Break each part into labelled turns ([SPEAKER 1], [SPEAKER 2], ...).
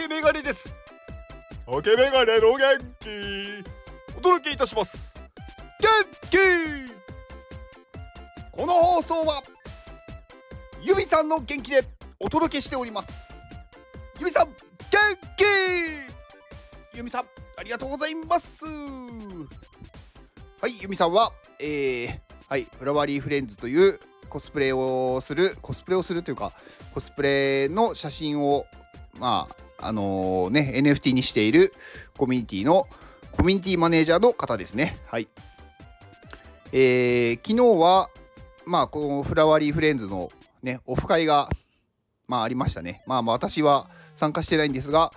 [SPEAKER 1] 竹メガネです。竹メガネの元気。お届けいたします。元気。この放送はゆみさんの元気でお届けしております。ゆみさん元気。ゆみさんありがとうございます。はいゆみさんはえー、はいフラワーリーフレンズというコスプレをするコスプレをするというかコスプレの写真をまああのー、ね NFT にしているコミュニティのコミュニティマネージャーの方ですね。はい。えー、昨日はまあこのフラワーリーフレンズのねオフ会がまあありましたね。まあまあ私は参加してないんですが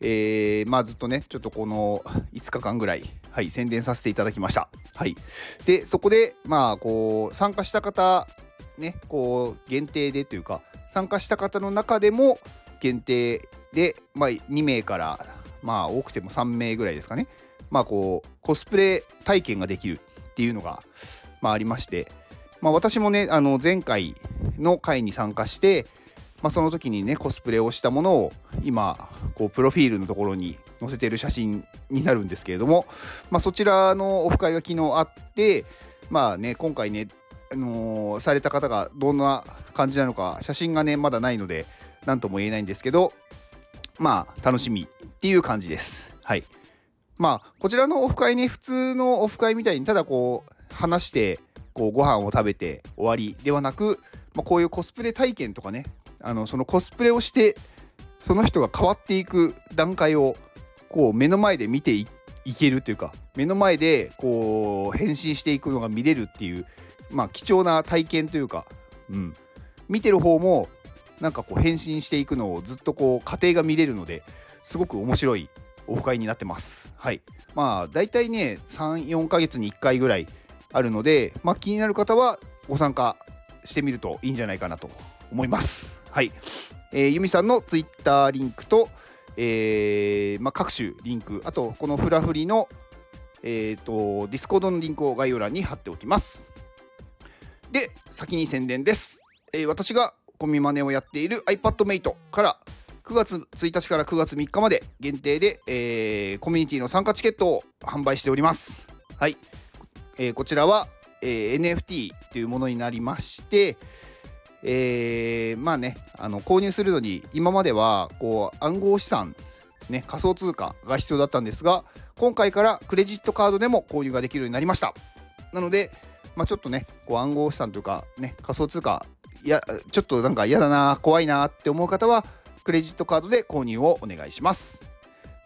[SPEAKER 1] えー、まあずっとねちょっとこの5日間ぐらいはい宣伝させていただきました。はい。でそこでまあこう参加した方ねこう限定でというか参加した方の中でも限定で、まあ、2名からまあ多くても3名ぐらいですかね。まあこうコスプレ体験ができるっていうのが、まあ、ありまして、まあ、私もねあの前回の回に参加して、まあ、その時にねコスプレをしたものを今こうプロフィールのところに載せてる写真になるんですけれども、まあ、そちらのオフ会が昨日あってまあね今回ねあのー、された方がどんな感じなのか写真がねまだないので何とも言えないんですけどまあ楽しみっていう感じです。はい。まあこちらのオフ会ね普通のオフ会みたいにただこう話してこうご飯を食べて終わりではなく、まあ、こういうコスプレ体験とかねあのそのコスプレをしてその人が変わっていく段階をこう目の前で見ていけるというか目の前でこう変身していくのが見れるっていうまあ、貴重な体験というか、うん、見てる方もなんかこう変身していくのをずっとこう過程が見れるのですごく面白いオフ会になってます。はい。まあ大体ね3、4ヶ月に1回ぐらいあるので、まあ、気になる方はご参加してみるといいんじゃないかなと思います。はい。えー、ユミさんの Twitter リンクと、えーまあ、各種リンク、あとこのフラフリの、えーと、 Discord のリンクを概要欄に貼っておきます。で、先に宣伝です。えー、私がコミマネをやっている iPadMate から9月1日から9月3日まで限定で、えー、コミュニティの参加チケットを販売しております。はい。えー、こちらは、え NFT というものになりまして、えー、まあね、あの購入するのに今まではこう暗号資産、ね、仮想通貨が必要だったんですが、今回からクレジットカードでも購入ができるようになりました。なので、まあ、ちょっとねこう暗号資産というか、ね、仮想通貨やちょっとなんか嫌だな怖いなって思う方はクレジットカードで購入をお願いします。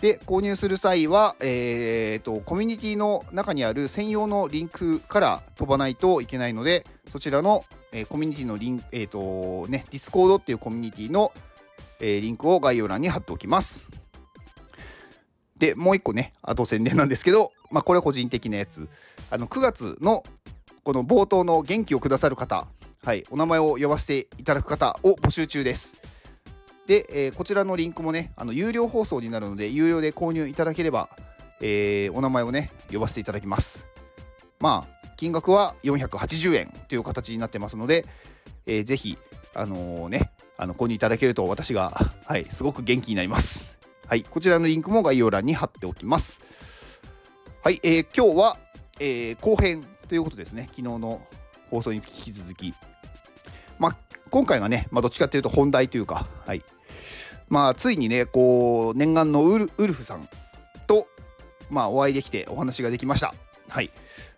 [SPEAKER 1] で購入する際は、えーと、コミュニティの中にある専用のリンクから飛ばないといけないのでそちらの、えー、コミュニティのリンク、えーとね、 Discord っていうコミュニティの、えー、リンクを概要欄に貼っておきます。でもう一個ねあと宣伝なんですけど、まあ、これは個人的なやつあの9月のこの冒頭の元気をくださる方、はい、お名前を呼ばせていただく方を募集中です。で、えー、こちらのリンクもね、あの有料放送になるので、有料で購入いただければ、えー、お名前をね、呼ばせていただきます。まあ、金額は480円という形になってますので、えー、ぜひ、あのー、ね、あの購入いただけると私が、はい、すごく元気になります。はい、こちらのリンクも概要欄に貼っておきます。はい、えー、今日は、えー、後編ということですね、昨日の放送に引き続き。まあ、今回がね、まあ、どっちかっていうと本題というか、はい。まあ、ついにね、こう、念願のウルフさんと、まあ、お会いできてお話ができました。はい。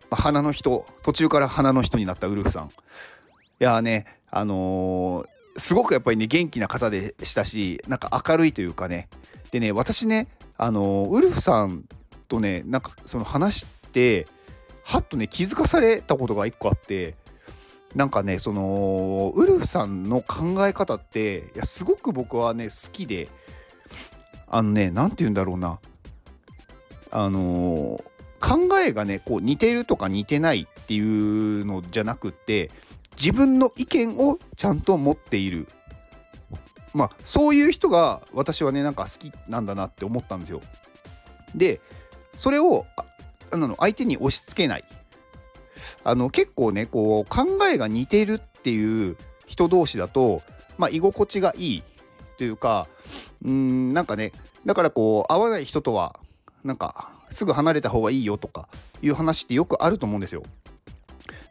[SPEAKER 1] まあ、花の人、途中から花の人になったウルフさん。いやね、あのー、すごくやっぱりね、元気な方でしたし、なんか明るいというかね。でね、私ね、あのー、ウルフさんとね、なんかその話して、はっとね気づかされたことが一個あってなんかねそのウルフさんの考え方っていやすごく僕はね好きであのね何て言うんだろうな。あのー、考えがねこう似てるとか似てないっていうのじゃなくって自分の意見をちゃんと持っている。まあそういう人が私はねなんか好きなんだなって思ったんですよ。でそれをあの相手に押し付けない。あの結構ねこう考えが似てるっていう人同士だと、まあ、居心地がいいというかうんなんかねだからこう合わない人とはなんかすぐ離れた方がいいよとかいう話ってよくあると思うんですよ。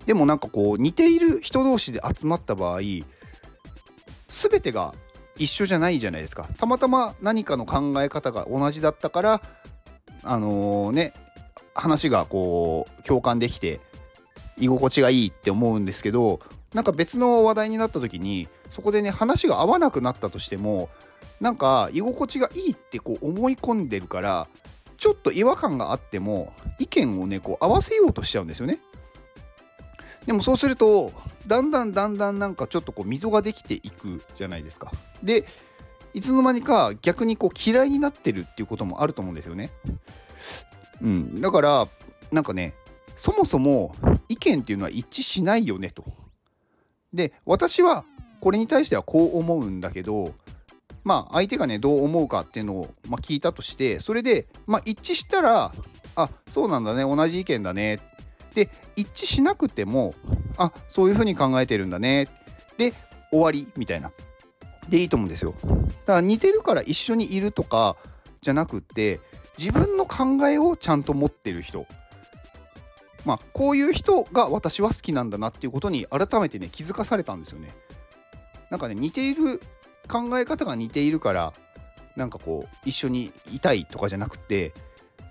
[SPEAKER 1] でもなんかこう似ている人同士で集まった場合全てが一緒じゃないじゃないですか。たまたま何かの考え方が同じだったからあのー、ね話がこう共感できて居心地がいいって思うんですけどなんか別の話題になった時にそこでね話が合わなくなったとしてもなんか居心地がいいってこう思い込んでるからちょっと違和感があっても意見をねこう合わせようとしちゃうんですよね。でもそうするとだんだんだんだんなんかちょっとこう溝ができていくじゃないですか。でいつの間にか逆にこう嫌いになってるっていうこともあると思うんですよね。うん、だからなんかねそもそも意見っていうのは一致しないよねと。で私はこれに対してはこう思うんだけどまあ相手がねどう思うかっていうのを、ま、聞いたとしてそれで、まあ、一致したらあそうなんだね同じ意見だね。で一致しなくてもあそういうふうに考えてるんだね。で終わりみたいな。でいいと思うんですよ。だから似てるから一緒にいるとかじゃなくって自分の考えをちゃんと持ってる人。まあこういう人が私は好きなんだなっていうことに改めてね気づかされたんですよねなんかね似ている考え方が似ているからなんかこう一緒にいたいとかじゃなくて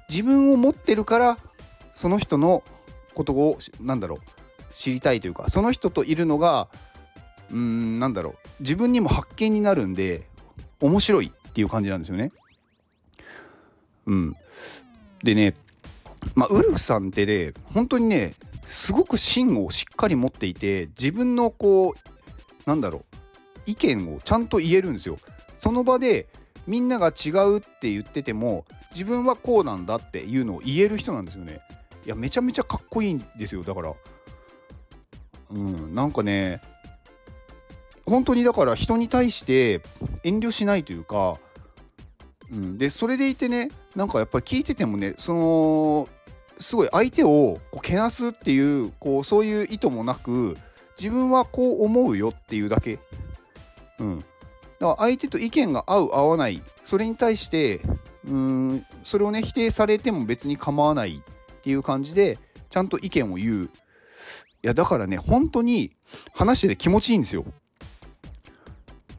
[SPEAKER 1] 自分を持ってるからその人のことをなんだろう知りたいというかその人といるのがうんなんだろう自分にも発見になるんで面白いっていう感じなんですよね。うん、でねまあウルフさんってね本当にねすごく芯をしっかり持っていて自分のこうなんだろう意見をちゃんと言えるんですよ。その場でみんなが違うって言ってても自分はこうなんだっていうのを言える人なんですよね。いやめちゃめちゃかっこいいんですよだから。うんなんかね本当にだから人に対して遠慮しないというか、うん、でそれでいてねなんかやっぱり聞いててもねそのすごい相手をこうけなすっていうこうそういう意図もなく自分はこう思うよっていうだけ。うん、だから相手と意見が合う合わない。それに対してうんそれをね否定されても別に構わないっていう感じでちゃんと意見を言う。いやだからね本当に話してて気持ちいいんですよ。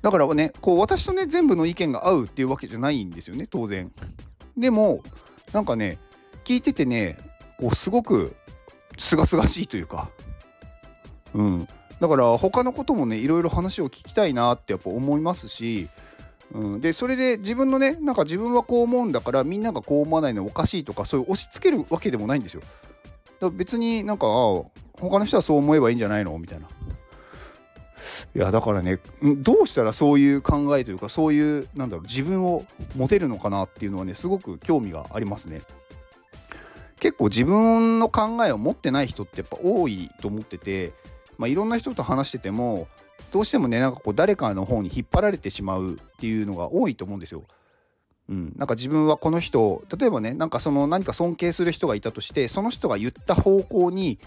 [SPEAKER 1] だからねこう私とね全部の意見が合うっていうわけじゃないんですよね当然。でもなんかね聞いててねこうすごくすがすがしいというかうんだから他のこともねいろいろ話を聞きたいなってやっぱ思いますし、うん、でそれで自分のねなんか自分はこう思うんだからみんながこう思わないのおかしいとかそういう押し付けるわけでもないんですよ。だ別になんか他の人はそう思えばいいんじゃないの？みたいな。いやだからねどうしたらそういう考えというかそういうなんだろう自分を持てるのかなっていうのはねすごく興味がありますね。結構自分の考えを持ってない人ってやっぱ多いと思っててまあ、いろんな人と話しててもどうしてもねなんかこう誰かの方に引っ張られてしまうっていうのが多いと思うんですよ。うん、なんか自分はこの人例えばねなんかその何か尊敬する人がいたとしてその人が言った方向に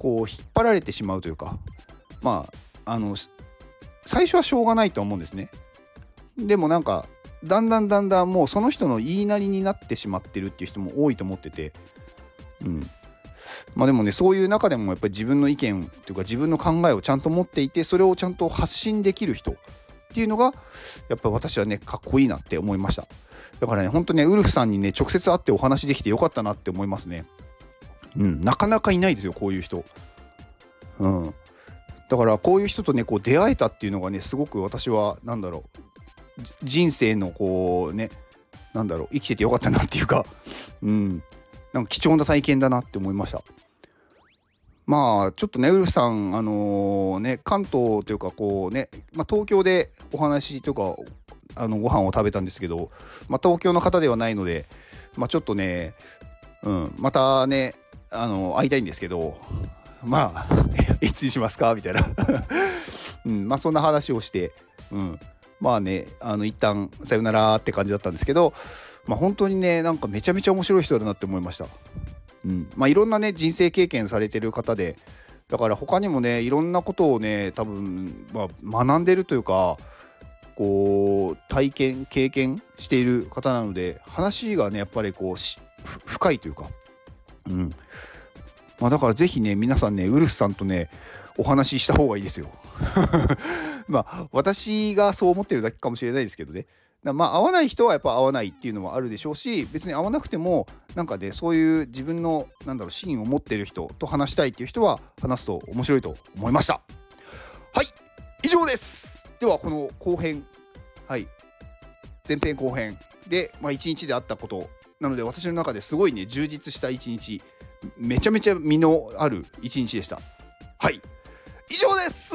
[SPEAKER 1] こう引っ張られてしまうというかまああの最初はしょうがないと思うんですね。でもなんかだんだんだんだんもうその人の言いなりになってしまってるっていう人も多いと思ってて、うん、まあでもねそういう中でもやっぱり自分の意見というか自分の考えをちゃんと持っていてそれをちゃんと発信できる人っていうのがやっぱり私はねかっこいいなって思いました。だからねほんとねウルフさんにね直接会ってお話できてよかったなって思いますね。うん。なかなかいないですよこういう人。うん。だからこういう人とねこう出会えたっていうのがねすごく私は何だろう人生のこうねなんだろう生きててよかったなっていうか。うん。なんか貴重な体験だなって思いました。まあちょっとねウルフさんあのー、ね関東というかこうね、まあ、東京でお話とかあのご飯を食べたんですけど、まあ、東京の方ではないので、まあ、ちょっとね、うん、またねあの会いたいんですけどまあ いつにしますか？みたいな うん、まあそんな話をして、うん、まあねあの一旦さよならって感じだったんですけどまあ、本当にねなんかめちゃめちゃ面白い人だなって思いました。うん。まあ、いろんなね人生経験されてる方でだから他にもねいろんなことをね多分、まあ、学んでるというかこう体験経験している方なので話がねやっぱりこう深いというか。うん。まあだから是非ね皆さんねウルフさんとねお話しした方がいいですよ。まあ私がそう思ってるだけかもしれないですけどね。まあ合わない人はやっぱ合わないっていうのもあるでしょうし別に合わなくてもなんかねそういう自分のなんだろう芯を持ってる人と話したいっていう人は話すと面白いと思いました。はい以上です。ではこの後編はい。前編後編。で、まあ、1日であったことなので私の中ですごいね充実した1日。めちゃめちゃ身のある1日でした。はい。以上です。